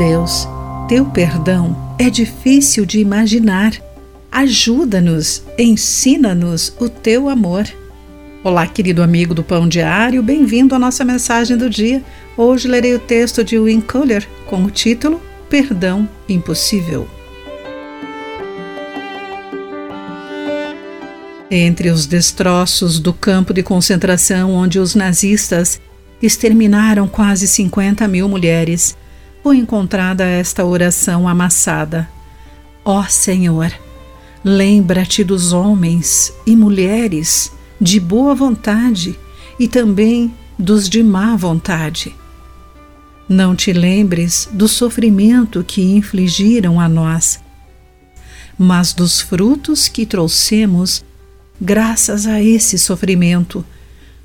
Deus, teu perdão é difícil de imaginar. Ajuda-nos, ensina-nos o teu amor. Olá, querido amigo do Pão Diário, bem-vindo à nossa mensagem do dia. Hoje lerei o texto de Win Kohler com o título Perdão Impossível. Entre os destroços do campo de concentração onde os nazistas exterminaram quase 50 mil mulheres, foi encontrada esta oração amassada: Ó oh Senhor, lembra-te dos homens e mulheres de boa vontade e também dos de má vontade. Não te lembres do sofrimento que infligiram a nós, mas dos frutos que trouxemos graças a esse sofrimento.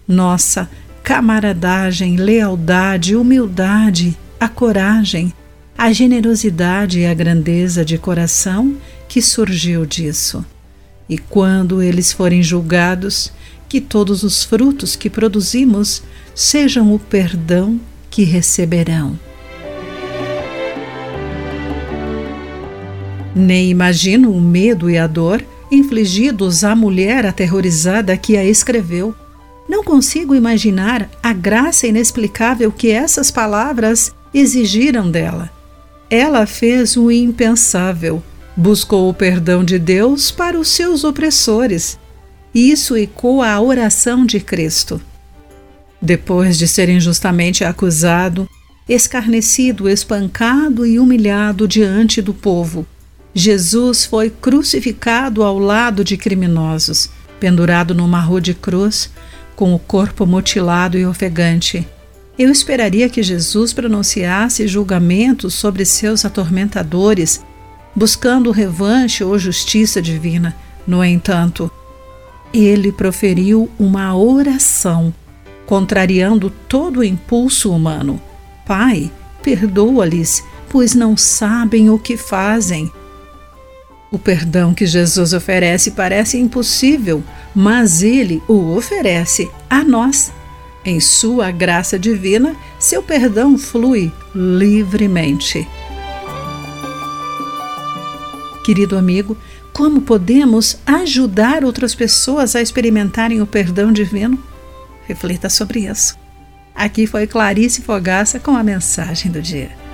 Nossa camaradagem, lealdade, humildade, a coragem, a generosidade e a grandeza de coração que surgiu disso. E quando eles forem julgados, que todos os frutos que produzimos sejam o perdão que receberão. Nem imagino o medo e a dor infligidos à mulher aterrorizada que a escreveu. Não consigo imaginar a graça inexplicável que essas palavras exigiram dela. Ela fez o impensável, buscou o perdão de Deus para os seus opressores isso ecoa a oração de Cristo. Depois de ser injustamente acusado, escarnecido, espancado e humilhado diante do povo, Jesus foi crucificado ao lado de criminosos, pendurado numa rua de cruz, com o corpo mutilado e ofegante. Eu esperaria que Jesus pronunciasse julgamento sobre seus atormentadores, buscando revanche ou justiça divina. No entanto, ele proferiu uma oração, contrariando todo o impulso humano. Pai, perdoa-lhes, pois não sabem o que fazem. O perdão que Jesus oferece parece impossível, mas ele o oferece a nós. Em sua graça divina, seu perdão flui livremente. Querido amigo, como podemos ajudar outras pessoas a experimentarem o perdão divino? Reflita sobre isso. Aqui foi Clarice Fogaça com a mensagem do dia.